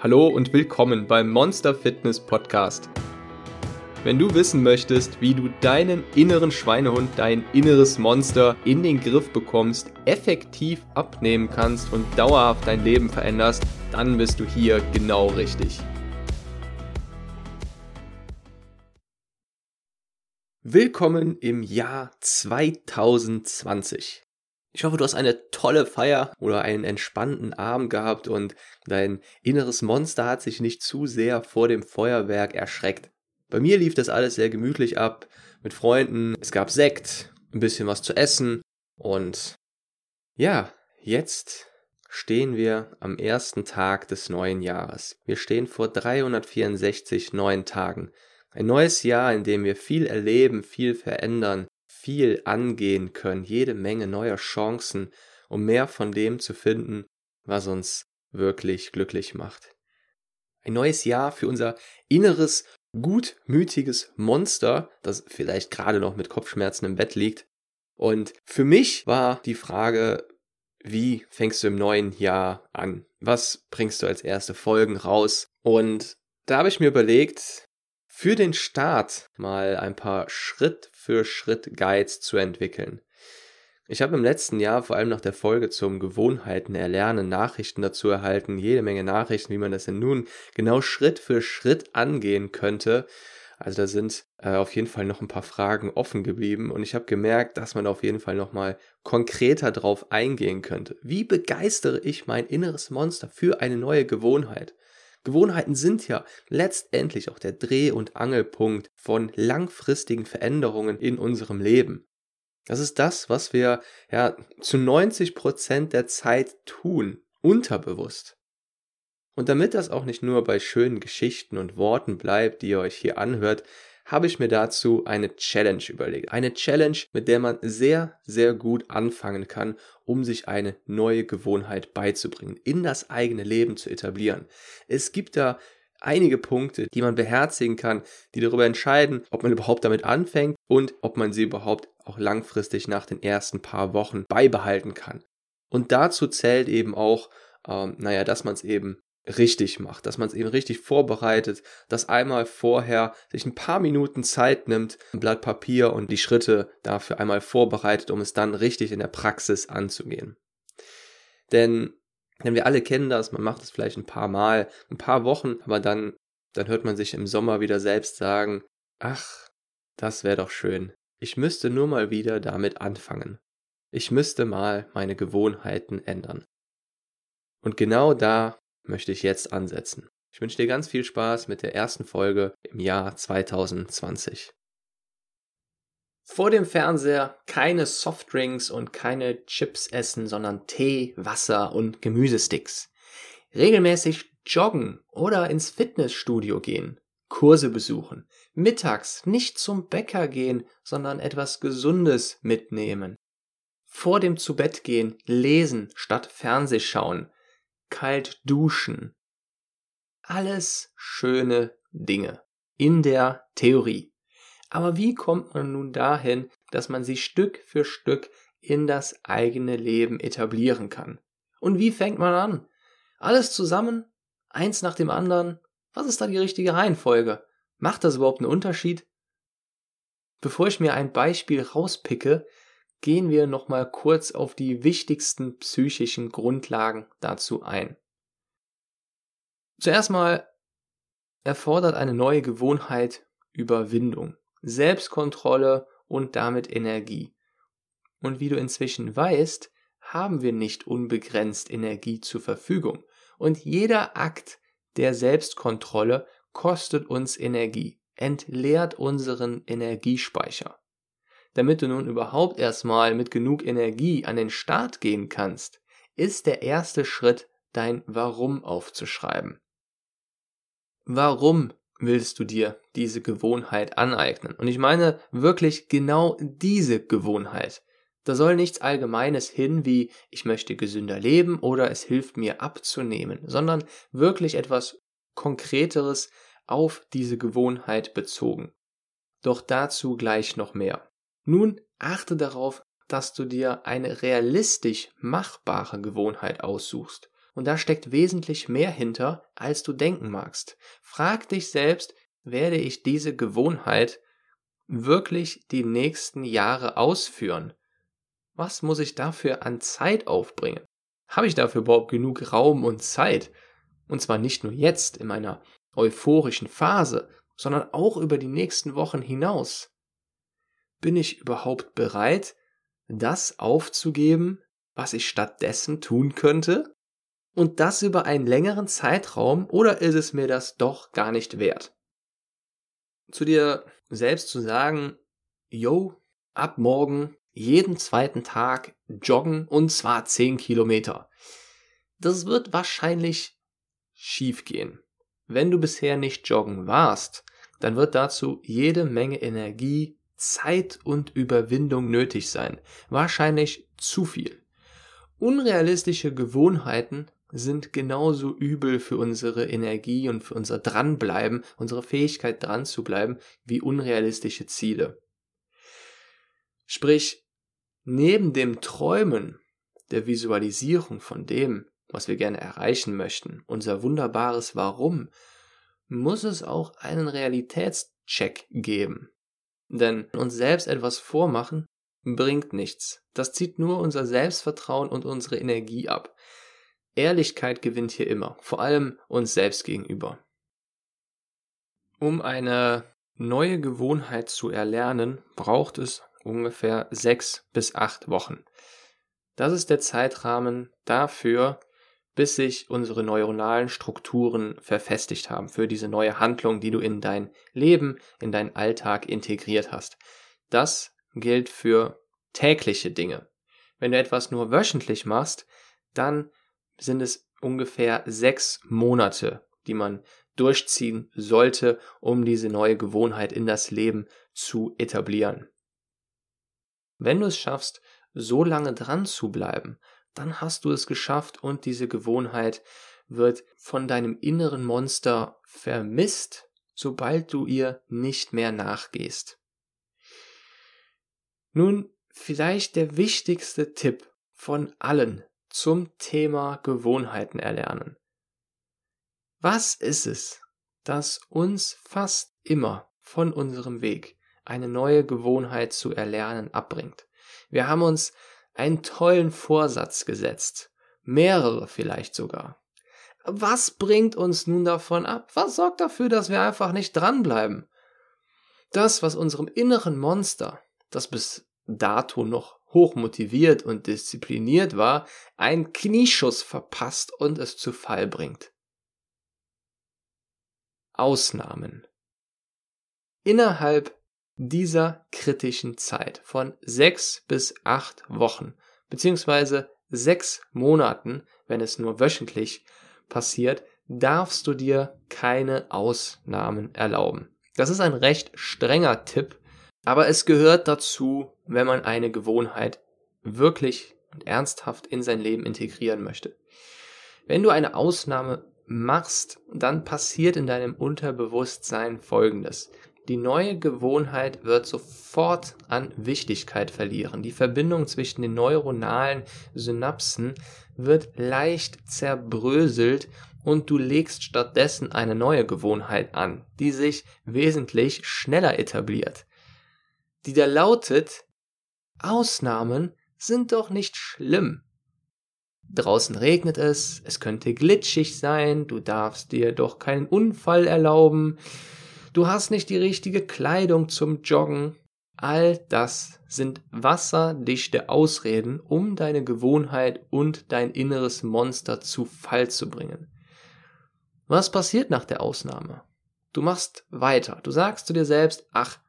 Hallo und willkommen beim Monster Fitness Podcast. Wenn du wissen möchtest, wie du deinen inneren Schweinehund, dein inneres Monster in den Griff bekommst, effektiv abnehmen kannst und dauerhaft dein Leben veränderst, dann bist du hier genau richtig. Willkommen im Jahr 2020. Ich hoffe, du hast eine tolle Feier oder einen entspannten Abend gehabt und dein inneres Monster hat sich nicht zu sehr vor dem Feuerwerk erschreckt. Bei mir lief das alles sehr gemütlich ab, mit Freunden, es gab Sekt, ein bisschen was zu essen und ja, jetzt stehen wir am ersten Tag des neuen Jahres. Wir stehen vor 364 neuen Tagen. Ein neues Jahr, in dem wir viel erleben, viel verändern, viel angehen können, jede Menge neuer Chancen, um mehr von dem zu finden, was uns wirklich glücklich macht. Ein neues Jahr für unser inneres, gutmütiges Monster, das vielleicht gerade noch mit Kopfschmerzen im Bett liegt. Und für mich war die Frage, wie fängst du im neuen Jahr an? Was bringst du als erste Folgen raus? Und da habe ich mir überlegt, für den Start mal ein paar Schritt für Schritt Guides zu entwickeln. Ich habe im letzten Jahr vor allem nach der Folge zum Gewohnheiten erlernen Nachrichten dazu erhalten, jede Menge Nachrichten, wie man das denn nun genau Schritt für Schritt angehen könnte. Also da sind äh, auf jeden Fall noch ein paar Fragen offen geblieben und ich habe gemerkt, dass man auf jeden Fall noch mal konkreter drauf eingehen könnte. Wie begeistere ich mein inneres Monster für eine neue Gewohnheit? Gewohnheiten sind ja letztendlich auch der Dreh- und Angelpunkt von langfristigen Veränderungen in unserem Leben. Das ist das, was wir ja zu 90 Prozent der Zeit tun, unterbewusst. Und damit das auch nicht nur bei schönen Geschichten und Worten bleibt, die ihr euch hier anhört, habe ich mir dazu eine Challenge überlegt. Eine Challenge, mit der man sehr, sehr gut anfangen kann, um sich eine neue Gewohnheit beizubringen, in das eigene Leben zu etablieren. Es gibt da einige Punkte, die man beherzigen kann, die darüber entscheiden, ob man überhaupt damit anfängt und ob man sie überhaupt auch langfristig nach den ersten paar Wochen beibehalten kann. Und dazu zählt eben auch, ähm, naja, dass man es eben richtig macht, dass man es eben richtig vorbereitet, dass einmal vorher sich ein paar Minuten Zeit nimmt, ein Blatt Papier und die Schritte dafür einmal vorbereitet, um es dann richtig in der Praxis anzugehen. Denn, denn wir alle kennen das, man macht es vielleicht ein paar Mal, ein paar Wochen, aber dann, dann hört man sich im Sommer wieder selbst sagen, ach, das wäre doch schön. Ich müsste nur mal wieder damit anfangen. Ich müsste mal meine Gewohnheiten ändern. Und genau da möchte ich jetzt ansetzen. Ich wünsche dir ganz viel Spaß mit der ersten Folge im Jahr 2020. Vor dem Fernseher keine Softdrinks und keine Chips essen, sondern Tee, Wasser und Gemüsesticks. Regelmäßig joggen oder ins Fitnessstudio gehen. Kurse besuchen. Mittags nicht zum Bäcker gehen, sondern etwas Gesundes mitnehmen. Vor dem Zubettgehen lesen statt Fernsehschauen kalt duschen. Alles schöne Dinge in der Theorie. Aber wie kommt man nun dahin, dass man sie Stück für Stück in das eigene Leben etablieren kann? Und wie fängt man an? Alles zusammen? Eins nach dem anderen? Was ist da die richtige Reihenfolge? Macht das überhaupt einen Unterschied? Bevor ich mir ein Beispiel rauspicke, gehen wir nochmal kurz auf die wichtigsten psychischen Grundlagen dazu ein. Zuerst mal erfordert eine neue Gewohnheit Überwindung, Selbstkontrolle und damit Energie. Und wie du inzwischen weißt, haben wir nicht unbegrenzt Energie zur Verfügung. Und jeder Akt der Selbstkontrolle kostet uns Energie, entleert unseren Energiespeicher. Damit du nun überhaupt erstmal mit genug Energie an den Start gehen kannst, ist der erste Schritt, dein Warum aufzuschreiben. Warum willst du dir diese Gewohnheit aneignen? Und ich meine wirklich genau diese Gewohnheit. Da soll nichts Allgemeines hin wie ich möchte gesünder leben oder es hilft mir abzunehmen, sondern wirklich etwas Konkreteres auf diese Gewohnheit bezogen. Doch dazu gleich noch mehr. Nun achte darauf, dass du dir eine realistisch machbare Gewohnheit aussuchst Und da steckt wesentlich mehr hinter, als du denken magst. Frag dich selbst, werde ich diese Gewohnheit wirklich die nächsten Jahre ausführen? Was muss ich dafür an Zeit aufbringen? Habe ich dafür überhaupt genug Raum und Zeit? Und zwar nicht nur jetzt in meiner euphorischen Phase, sondern auch über die nächsten Wochen hinaus. Bin ich überhaupt bereit, das aufzugeben, was ich stattdessen tun könnte? Und das über einen längeren Zeitraum oder ist es mir das doch gar nicht wert? Zu dir selbst zu sagen, yo, ab morgen jeden zweiten Tag joggen und zwar 10 Kilometer. Das wird wahrscheinlich schief gehen. Wenn du bisher nicht joggen warst, dann wird dazu jede Menge Energie, Zeit und Überwindung nötig sein. Wahrscheinlich zu viel. Unrealistische Gewohnheiten sind genauso übel für unsere Energie und für unser Dranbleiben, unsere Fähigkeit dran zu bleiben, wie unrealistische Ziele. Sprich, neben dem Träumen, der Visualisierung von dem, was wir gerne erreichen möchten, unser wunderbares Warum, muss es auch einen Realitätscheck geben. Denn uns selbst etwas vormachen bringt nichts. Das zieht nur unser Selbstvertrauen und unsere Energie ab. Ehrlichkeit gewinnt hier immer, vor allem uns selbst gegenüber. Um eine neue Gewohnheit zu erlernen, braucht es ungefähr sechs bis acht Wochen. Das ist der Zeitrahmen dafür, bis sich unsere neuronalen Strukturen verfestigt haben für diese neue Handlung, die du in dein Leben, in deinen Alltag integriert hast. Das gilt für tägliche Dinge. Wenn du etwas nur wöchentlich machst, dann sind es ungefähr sechs Monate, die man durchziehen sollte, um diese neue Gewohnheit in das Leben zu etablieren. Wenn du es schaffst, so lange dran zu bleiben, dann hast du es geschafft und diese Gewohnheit wird von deinem inneren Monster vermisst, sobald du ihr nicht mehr nachgehst. Nun, vielleicht der wichtigste Tipp von allen zum Thema Gewohnheiten erlernen. Was ist es, das uns fast immer von unserem Weg eine neue Gewohnheit zu erlernen abbringt? Wir haben uns einen tollen Vorsatz gesetzt. Mehrere vielleicht sogar. Was bringt uns nun davon ab? Was sorgt dafür, dass wir einfach nicht dranbleiben? Das, was unserem inneren Monster, das bis dato noch hoch motiviert und diszipliniert war, einen Knieschuss verpasst und es zu Fall bringt. Ausnahmen. Innerhalb dieser kritischen Zeit von sechs bis acht Wochen, beziehungsweise sechs Monaten, wenn es nur wöchentlich passiert, darfst du dir keine Ausnahmen erlauben. Das ist ein recht strenger Tipp, aber es gehört dazu, wenn man eine Gewohnheit wirklich und ernsthaft in sein Leben integrieren möchte. Wenn du eine Ausnahme machst, dann passiert in deinem Unterbewusstsein Folgendes. Die neue Gewohnheit wird sofort an Wichtigkeit verlieren. Die Verbindung zwischen den neuronalen Synapsen wird leicht zerbröselt und du legst stattdessen eine neue Gewohnheit an, die sich wesentlich schneller etabliert. Die da lautet, Ausnahmen sind doch nicht schlimm. Draußen regnet es, es könnte glitschig sein, du darfst dir doch keinen Unfall erlauben, du hast nicht die richtige Kleidung zum Joggen. All das sind wasserdichte Ausreden, um deine Gewohnheit und dein inneres Monster zu Fall zu bringen. Was passiert nach der Ausnahme? Du machst weiter. Du sagst zu dir selbst, ach,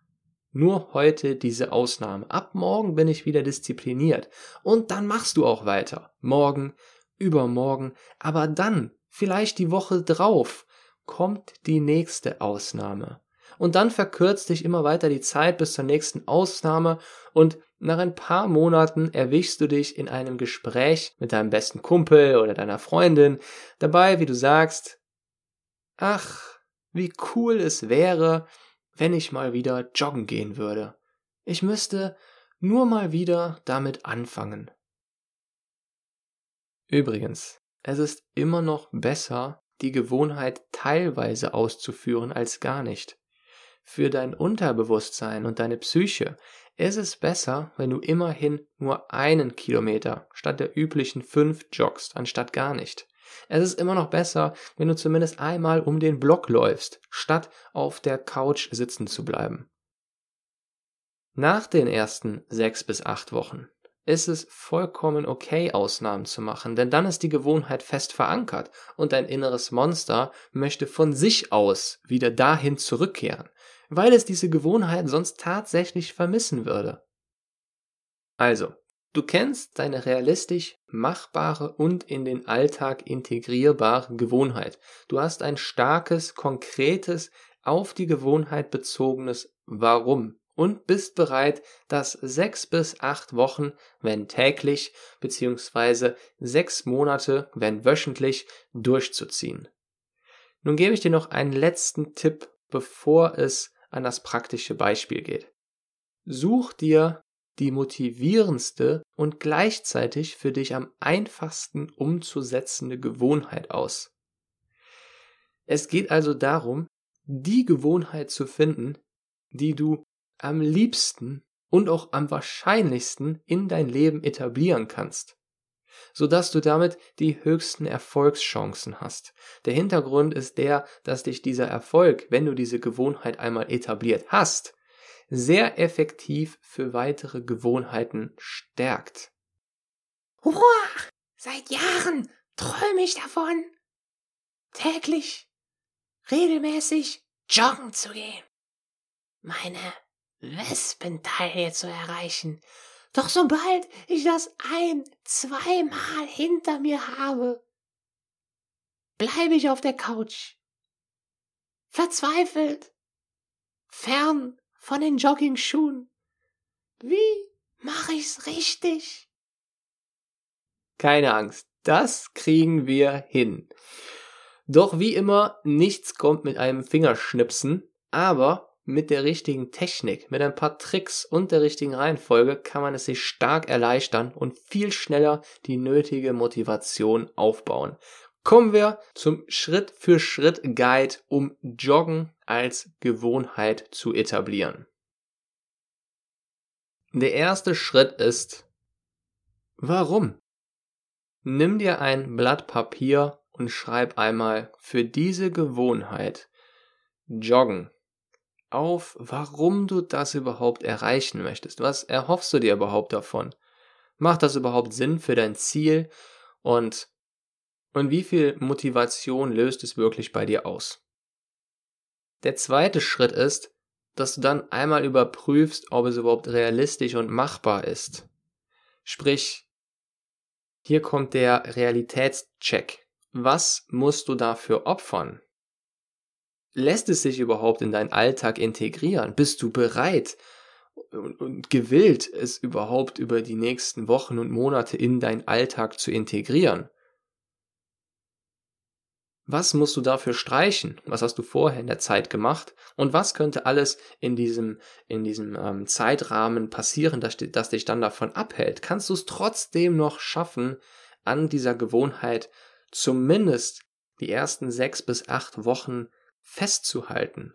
nur heute diese Ausnahme. Ab morgen bin ich wieder diszipliniert. Und dann machst du auch weiter. Morgen, übermorgen, aber dann, vielleicht die Woche drauf, kommt die nächste Ausnahme. Und dann verkürzt sich immer weiter die Zeit bis zur nächsten Ausnahme und nach ein paar Monaten erwischst du dich in einem Gespräch mit deinem besten Kumpel oder deiner Freundin dabei, wie du sagst, ach, wie cool es wäre, wenn ich mal wieder joggen gehen würde. Ich müsste nur mal wieder damit anfangen. Übrigens, es ist immer noch besser, die Gewohnheit teilweise auszuführen als gar nicht. Für dein Unterbewusstsein und deine Psyche ist es besser, wenn du immerhin nur einen Kilometer statt der üblichen fünf joggst, anstatt gar nicht. Es ist immer noch besser, wenn du zumindest einmal um den Block läufst, statt auf der Couch sitzen zu bleiben. Nach den ersten sechs bis acht Wochen ist es vollkommen okay, Ausnahmen zu machen, denn dann ist die Gewohnheit fest verankert und dein inneres Monster möchte von sich aus wieder dahin zurückkehren, weil es diese Gewohnheit sonst tatsächlich vermissen würde. Also, du kennst deine realistisch machbare und in den Alltag integrierbare Gewohnheit. Du hast ein starkes, konkretes, auf die Gewohnheit bezogenes Warum und bist bereit, das sechs bis acht Wochen, wenn täglich, beziehungsweise sechs Monate, wenn wöchentlich, durchzuziehen. Nun gebe ich dir noch einen letzten Tipp, bevor es an das praktische Beispiel geht. Such dir die motivierendste und gleichzeitig für dich am einfachsten umzusetzende Gewohnheit aus. Es geht also darum, die Gewohnheit zu finden, die du am liebsten und auch am wahrscheinlichsten in dein Leben etablieren kannst, sodass du damit die höchsten Erfolgschancen hast. Der Hintergrund ist der, dass dich dieser Erfolg, wenn du diese Gewohnheit einmal etabliert hast, sehr effektiv für weitere Gewohnheiten stärkt. Hurra! Seit Jahren träume ich davon, täglich, regelmäßig joggen zu gehen. Meine Wespenteile zu erreichen. Doch sobald ich das ein, zweimal hinter mir habe, bleibe ich auf der Couch. Verzweifelt. Fern von den Jogging-Schuhen. Wie mache ich's richtig? Keine Angst, das kriegen wir hin. Doch wie immer, nichts kommt mit einem Fingerschnipsen, aber mit der richtigen Technik, mit ein paar Tricks und der richtigen Reihenfolge kann man es sich stark erleichtern und viel schneller die nötige Motivation aufbauen. Kommen wir zum Schritt für Schritt Guide, um Joggen als Gewohnheit zu etablieren. Der erste Schritt ist, warum? Nimm dir ein Blatt Papier und schreib einmal für diese Gewohnheit Joggen auf, warum du das überhaupt erreichen möchtest. Was erhoffst du dir überhaupt davon? Macht das überhaupt Sinn für dein Ziel? Und, und wie viel Motivation löst es wirklich bei dir aus? Der zweite Schritt ist, dass du dann einmal überprüfst, ob es überhaupt realistisch und machbar ist. Sprich, hier kommt der Realitätscheck. Was musst du dafür opfern? Lässt es sich überhaupt in deinen Alltag integrieren? Bist du bereit und, gewillt, es überhaupt über die nächsten Wochen und Monate in deinen Alltag zu integrieren? Was musst du dafür streichen? Was hast du vorher in der Zeit gemacht? Und was könnte alles in diesem, in diesem ähm, Zeitrahmen passieren, dass, dass dich dann davon abhält? Kannst du es trotzdem noch schaffen, an dieser Gewohnheit zumindest die ersten sechs bis acht Wochen festzuhalten.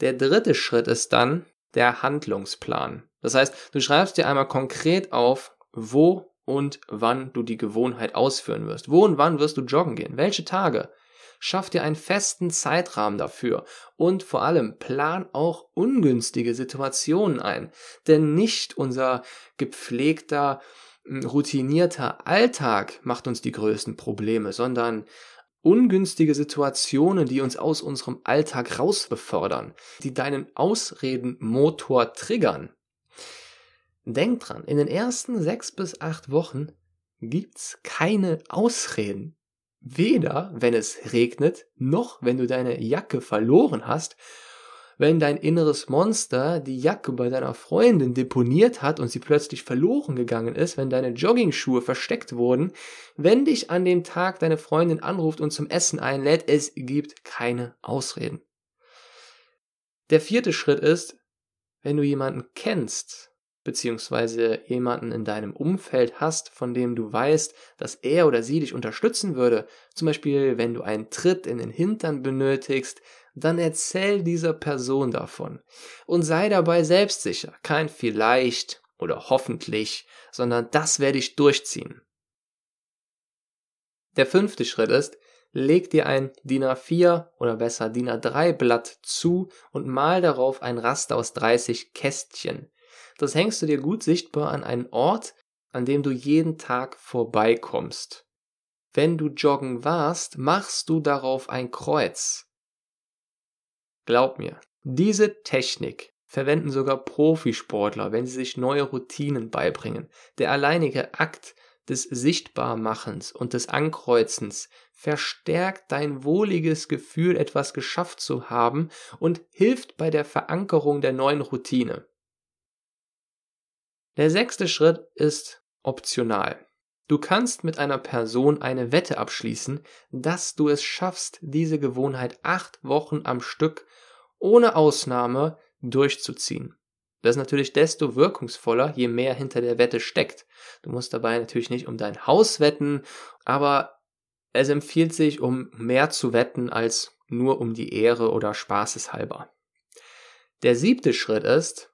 Der dritte Schritt ist dann der Handlungsplan. Das heißt, du schreibst dir einmal konkret auf, wo und wann du die Gewohnheit ausführen wirst. Wo und wann wirst du joggen gehen? Welche Tage? Schaff dir einen festen Zeitrahmen dafür und vor allem plan auch ungünstige Situationen ein. Denn nicht unser gepflegter, routinierter Alltag macht uns die größten Probleme, sondern ungünstige Situationen, die uns aus unserem Alltag rausbefördern, die deinen Ausredenmotor triggern. Denk dran, in den ersten sechs bis acht Wochen gibt's keine Ausreden. Weder, wenn es regnet, noch wenn du deine Jacke verloren hast wenn dein inneres Monster die Jacke bei deiner Freundin deponiert hat und sie plötzlich verloren gegangen ist, wenn deine Joggingschuhe versteckt wurden, wenn dich an dem Tag deine Freundin anruft und zum Essen einlädt, es gibt keine Ausreden. Der vierte Schritt ist, wenn du jemanden kennst, beziehungsweise jemanden in deinem Umfeld hast, von dem du weißt, dass er oder sie dich unterstützen würde, zum Beispiel wenn du einen Tritt in den Hintern benötigst, dann erzähl dieser Person davon und sei dabei selbstsicher, kein vielleicht oder hoffentlich, sondern das werde ich durchziehen. Der fünfte Schritt ist, leg dir ein DIN A4 oder besser DIN A3 Blatt zu und mal darauf ein Raster aus 30 Kästchen. Das hängst du dir gut sichtbar an einen Ort, an dem du jeden Tag vorbeikommst. Wenn du joggen warst, machst du darauf ein Kreuz. Glaub mir, diese Technik verwenden sogar Profisportler, wenn sie sich neue Routinen beibringen. Der alleinige Akt des Sichtbarmachens und des Ankreuzens verstärkt dein wohliges Gefühl, etwas geschafft zu haben und hilft bei der Verankerung der neuen Routine. Der sechste Schritt ist optional. Du kannst mit einer Person eine Wette abschließen, dass du es schaffst, diese Gewohnheit acht Wochen am Stück ohne Ausnahme durchzuziehen. Das ist natürlich desto wirkungsvoller, je mehr hinter der Wette steckt. Du musst dabei natürlich nicht um dein Haus wetten, aber es empfiehlt sich, um mehr zu wetten als nur um die Ehre oder Spaßeshalber. Der siebte Schritt ist,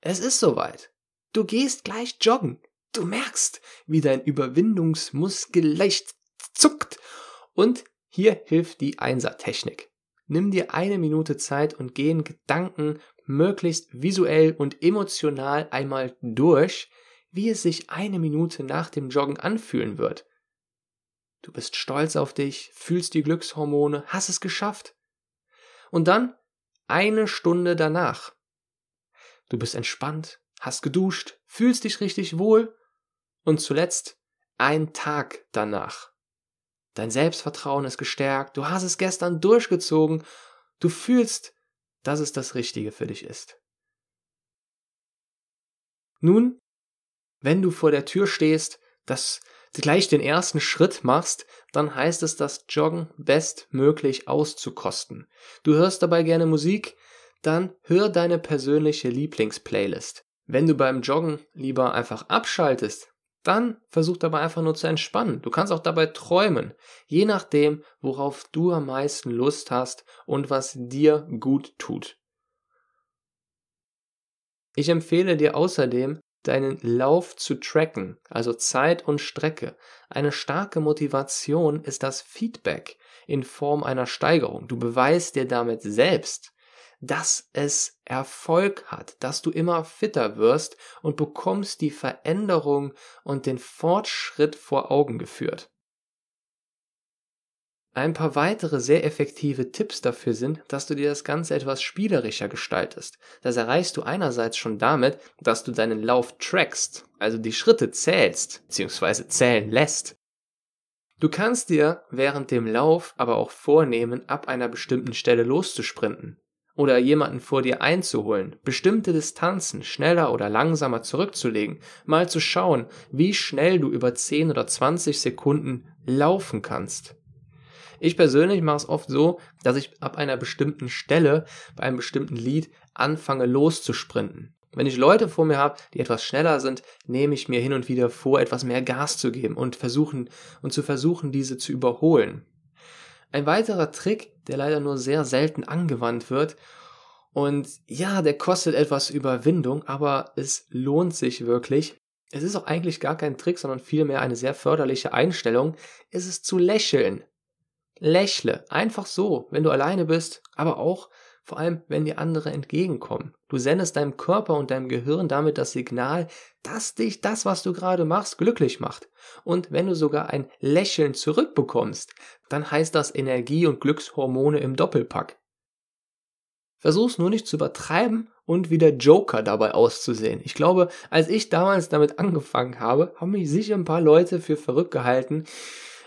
es ist soweit. Du gehst gleich joggen. Du merkst, wie dein Überwindungsmuskel leicht zuckt. Und hier hilft die Einser-Technik. Nimm dir eine Minute Zeit und geh in Gedanken möglichst visuell und emotional einmal durch, wie es sich eine Minute nach dem Joggen anfühlen wird. Du bist stolz auf dich, fühlst die Glückshormone, hast es geschafft. Und dann eine Stunde danach. Du bist entspannt, hast geduscht, fühlst dich richtig wohl. Und zuletzt ein Tag danach. Dein Selbstvertrauen ist gestärkt, du hast es gestern durchgezogen, du fühlst, dass es das Richtige für dich ist. Nun, wenn du vor der Tür stehst, dass du gleich den ersten Schritt machst, dann heißt es, das Joggen bestmöglich auszukosten. Du hörst dabei gerne Musik, dann hör deine persönliche Lieblingsplaylist. Wenn du beim Joggen lieber einfach abschaltest, dann versuch dabei einfach nur zu entspannen. Du kannst auch dabei träumen, je nachdem, worauf du am meisten Lust hast und was dir gut tut. Ich empfehle dir außerdem, deinen Lauf zu tracken, also Zeit und Strecke. Eine starke Motivation ist das Feedback in Form einer Steigerung. Du beweist dir damit selbst, dass es Erfolg hat, dass du immer fitter wirst und bekommst die Veränderung und den Fortschritt vor Augen geführt. Ein paar weitere sehr effektive Tipps dafür sind, dass du dir das Ganze etwas spielerischer gestaltest. Das erreichst du einerseits schon damit, dass du deinen Lauf trackst, also die Schritte zählst, bzw. zählen lässt. Du kannst dir während dem Lauf aber auch vornehmen, ab einer bestimmten Stelle loszusprinten oder jemanden vor dir einzuholen, bestimmte Distanzen schneller oder langsamer zurückzulegen, mal zu schauen, wie schnell du über 10 oder 20 Sekunden laufen kannst. Ich persönlich mache es oft so, dass ich ab einer bestimmten Stelle bei einem bestimmten Lied anfange loszusprinten. Wenn ich Leute vor mir habe, die etwas schneller sind, nehme ich mir hin und wieder vor, etwas mehr Gas zu geben und versuchen und zu versuchen, diese zu überholen. Ein weiterer Trick, der leider nur sehr selten angewandt wird, und ja, der kostet etwas Überwindung, aber es lohnt sich wirklich. Es ist auch eigentlich gar kein Trick, sondern vielmehr eine sehr förderliche Einstellung, ist es zu lächeln. Lächle, einfach so, wenn du alleine bist, aber auch vor allem, wenn dir andere entgegenkommen. Du sendest deinem Körper und deinem Gehirn damit das Signal, dass dich das, was du gerade machst, glücklich macht. Und wenn du sogar ein Lächeln zurückbekommst, dann heißt das Energie und Glückshormone im Doppelpack. Versuch's nur nicht zu übertreiben und wie der Joker dabei auszusehen. Ich glaube, als ich damals damit angefangen habe, haben mich sicher ein paar Leute für verrückt gehalten.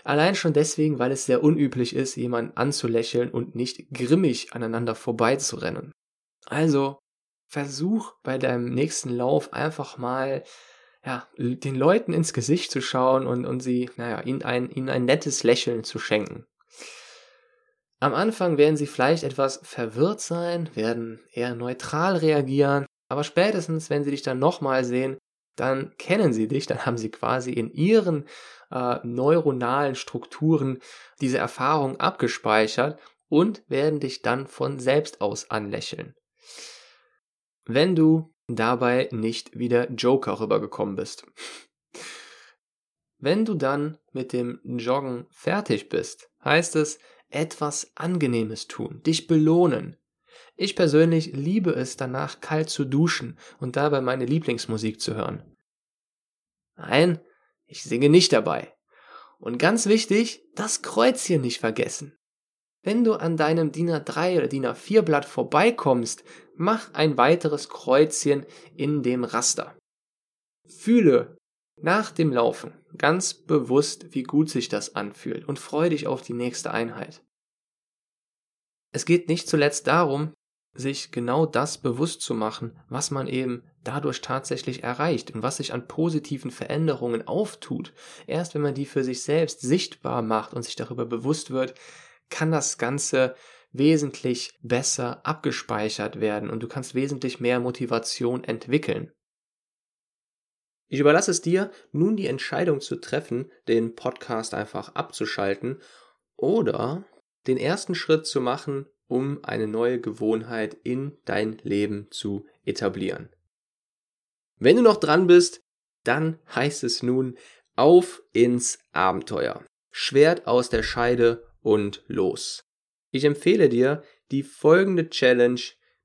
Allein schon deswegen, weil es sehr unüblich ist, jemanden anzulächeln und nicht grimmig aneinander vorbeizurennen. Also, versuch bei deinem nächsten Lauf einfach mal ja, den Leuten ins Gesicht zu schauen und, und sie, naja, ihnen ein, ihnen ein nettes Lächeln zu schenken. Am Anfang werden sie vielleicht etwas verwirrt sein, werden eher neutral reagieren, Aber spätestens, wenn sie dich dann nochmal sehen, dann kennen sie dich, dann haben sie quasi in ihren äh, neuronalen Strukturen diese Erfahrung abgespeichert und werden dich dann von selbst aus anlächeln. Wenn du dabei nicht wie der Joker rübergekommen bist. Wenn du dann mit dem Joggen fertig bist, heißt es etwas Angenehmes tun, dich belohnen. Ich persönlich liebe es danach kalt zu duschen und dabei meine Lieblingsmusik zu hören. Nein, ich singe nicht dabei. Und ganz wichtig, das Kreuzchen nicht vergessen. Wenn du an deinem DIN A3 oder DIN A4 Blatt vorbeikommst, mach ein weiteres Kreuzchen in dem Raster. Fühle nach dem Laufen ganz bewusst, wie gut sich das anfühlt und freue dich auf die nächste Einheit. Es geht nicht zuletzt darum, sich genau das bewusst zu machen, was man eben dadurch tatsächlich erreicht und was sich an positiven Veränderungen auftut. Erst wenn man die für sich selbst sichtbar macht und sich darüber bewusst wird, kann das Ganze wesentlich besser abgespeichert werden und du kannst wesentlich mehr Motivation entwickeln. Ich überlasse es dir, nun die Entscheidung zu treffen, den Podcast einfach abzuschalten oder den ersten Schritt zu machen, um eine neue Gewohnheit in dein Leben zu etablieren. Wenn du noch dran bist, dann heißt es nun auf ins Abenteuer. Schwert aus der Scheide und los. Ich empfehle dir, die folgende Challenge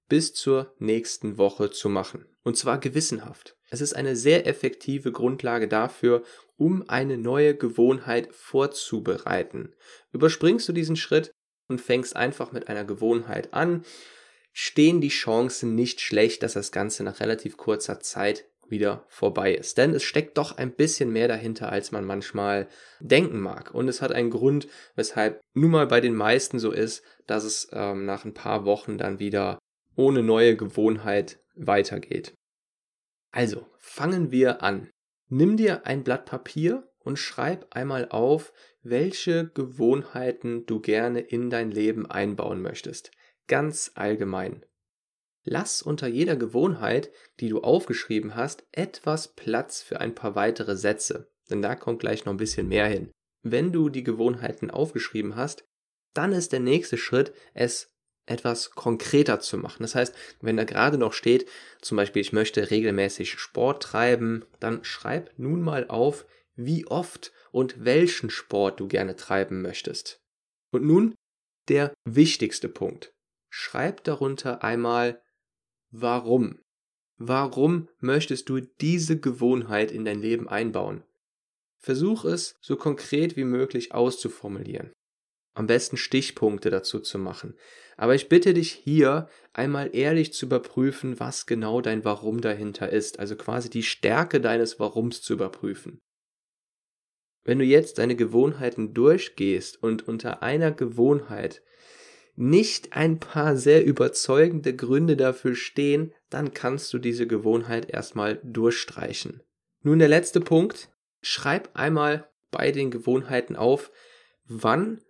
bis zur nächsten Woche zu machen. Und zwar gewissenhaft. Es ist eine sehr effektive Grundlage dafür, um eine neue Gewohnheit vorzubereiten. Überspringst du diesen Schritt und fängst einfach mit einer Gewohnheit an, stehen die Chancen nicht schlecht, dass das Ganze nach relativ kurzer Zeit wieder vorbei ist. Denn es steckt doch ein bisschen mehr dahinter, als man manchmal denken mag. Und es hat einen Grund, weshalb nun mal bei den meisten so ist, dass es ähm, nach ein paar Wochen dann wieder ohne neue Gewohnheit weitergeht. Also, fangen wir an. Nimm dir ein Blatt Papier und schreib einmal auf, welche Gewohnheiten du gerne in dein Leben einbauen möchtest. Ganz allgemein. Lass unter jeder Gewohnheit, die du aufgeschrieben hast, etwas Platz für ein paar weitere Sätze, denn da kommt gleich noch ein bisschen mehr hin. Wenn du die Gewohnheiten aufgeschrieben hast, dann ist der nächste Schritt, es etwas konkreter zu machen. Das heißt, wenn da gerade noch steht, zum Beispiel, ich möchte regelmäßig Sport treiben, dann schreib nun mal auf, wie oft und welchen Sport du gerne treiben möchtest. Und nun der wichtigste Punkt. Schreib darunter einmal, Warum? Warum möchtest du diese Gewohnheit in dein Leben einbauen? Versuch es so konkret wie möglich auszuformulieren. Am besten Stichpunkte dazu zu machen. Aber ich bitte dich hier einmal ehrlich zu überprüfen, was genau dein Warum dahinter ist. Also quasi die Stärke deines Warums zu überprüfen. Wenn du jetzt deine Gewohnheiten durchgehst und unter einer Gewohnheit nicht ein paar sehr überzeugende Gründe dafür stehen, dann kannst du diese Gewohnheit erstmal durchstreichen. Nun der letzte Punkt. Schreib einmal bei den Gewohnheiten auf, wann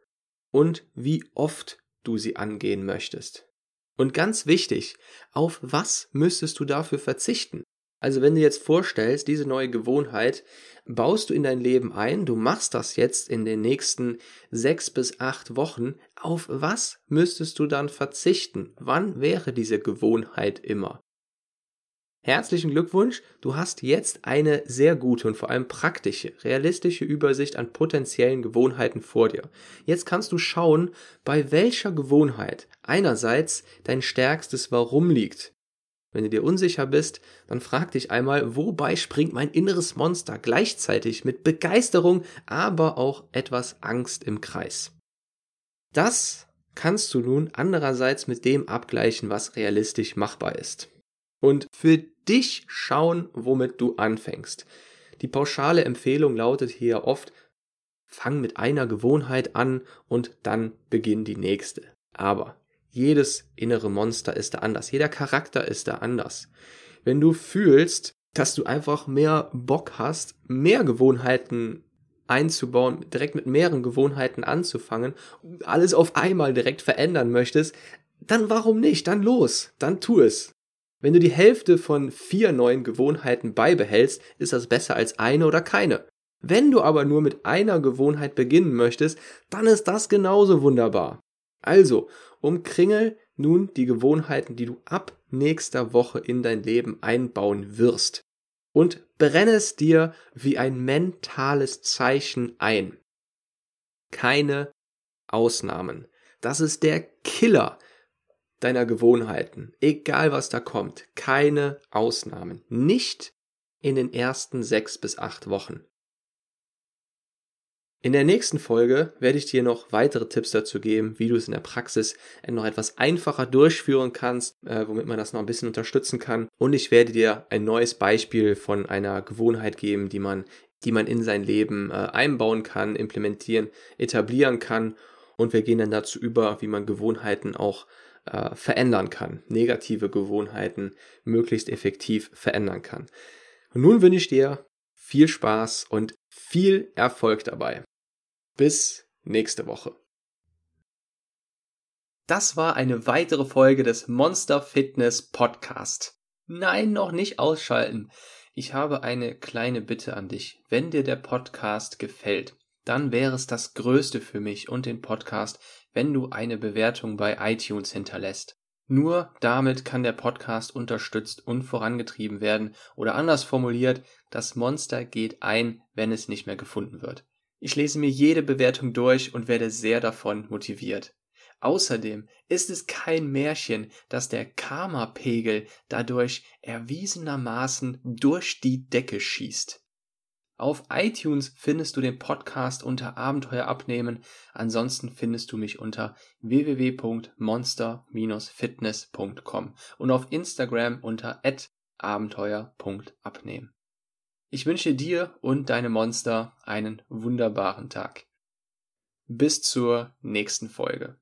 und wie oft du sie angehen möchtest. Und ganz wichtig, auf was müsstest du dafür verzichten? Also wenn du jetzt vorstellst, diese neue Gewohnheit baust du in dein Leben ein, du machst das jetzt in den nächsten sechs bis acht Wochen, auf was müsstest du dann verzichten? Wann wäre diese Gewohnheit immer? Herzlichen Glückwunsch, du hast jetzt eine sehr gute und vor allem praktische, realistische Übersicht an potenziellen Gewohnheiten vor dir. Jetzt kannst du schauen, bei welcher Gewohnheit einerseits dein stärkstes Warum liegt, wenn du dir unsicher bist, dann frag dich einmal, wobei springt mein inneres Monster gleichzeitig mit Begeisterung, aber auch etwas Angst im Kreis. Das kannst du nun andererseits mit dem abgleichen, was realistisch machbar ist. Und für dich schauen, womit du anfängst. Die pauschale Empfehlung lautet hier oft, fang mit einer Gewohnheit an und dann beginn die nächste. Aber jedes innere Monster ist da anders. Jeder Charakter ist da anders. Wenn du fühlst, dass du einfach mehr Bock hast, mehr Gewohnheiten einzubauen, direkt mit mehreren Gewohnheiten anzufangen, alles auf einmal direkt verändern möchtest, dann warum nicht? Dann los, dann tu es. Wenn du die Hälfte von vier neuen Gewohnheiten beibehältst, ist das besser als eine oder keine. Wenn du aber nur mit einer Gewohnheit beginnen möchtest, dann ist das genauso wunderbar. Also, umkringel nun die Gewohnheiten, die du ab nächster Woche in dein Leben einbauen wirst. Und brenne es dir wie ein mentales Zeichen ein. Keine Ausnahmen. Das ist der Killer deiner Gewohnheiten. Egal was da kommt. Keine Ausnahmen. Nicht in den ersten sechs bis acht Wochen. In der nächsten Folge werde ich dir noch weitere Tipps dazu geben, wie du es in der Praxis noch etwas einfacher durchführen kannst, äh, womit man das noch ein bisschen unterstützen kann. Und ich werde dir ein neues Beispiel von einer Gewohnheit geben, die man, die man in sein Leben äh, einbauen kann, implementieren, etablieren kann. Und wir gehen dann dazu über, wie man Gewohnheiten auch äh, verändern kann, negative Gewohnheiten möglichst effektiv verändern kann. Und nun wünsche ich dir viel Spaß und viel Erfolg dabei. Bis nächste Woche. Das war eine weitere Folge des Monster Fitness Podcast. Nein, noch nicht ausschalten. Ich habe eine kleine Bitte an dich. Wenn dir der Podcast gefällt, dann wäre es das Größte für mich und den Podcast, wenn du eine Bewertung bei iTunes hinterlässt. Nur damit kann der Podcast unterstützt und vorangetrieben werden oder anders formuliert, das Monster geht ein, wenn es nicht mehr gefunden wird. Ich lese mir jede Bewertung durch und werde sehr davon motiviert. Außerdem ist es kein Märchen, dass der Karma-Pegel dadurch erwiesenermaßen durch die Decke schießt. Auf iTunes findest du den Podcast unter Abenteuer abnehmen. Ansonsten findest du mich unter www.monster-fitness.com und auf Instagram unter abenteuer.abnehmen. Ich wünsche dir und deine Monster einen wunderbaren Tag. Bis zur nächsten Folge.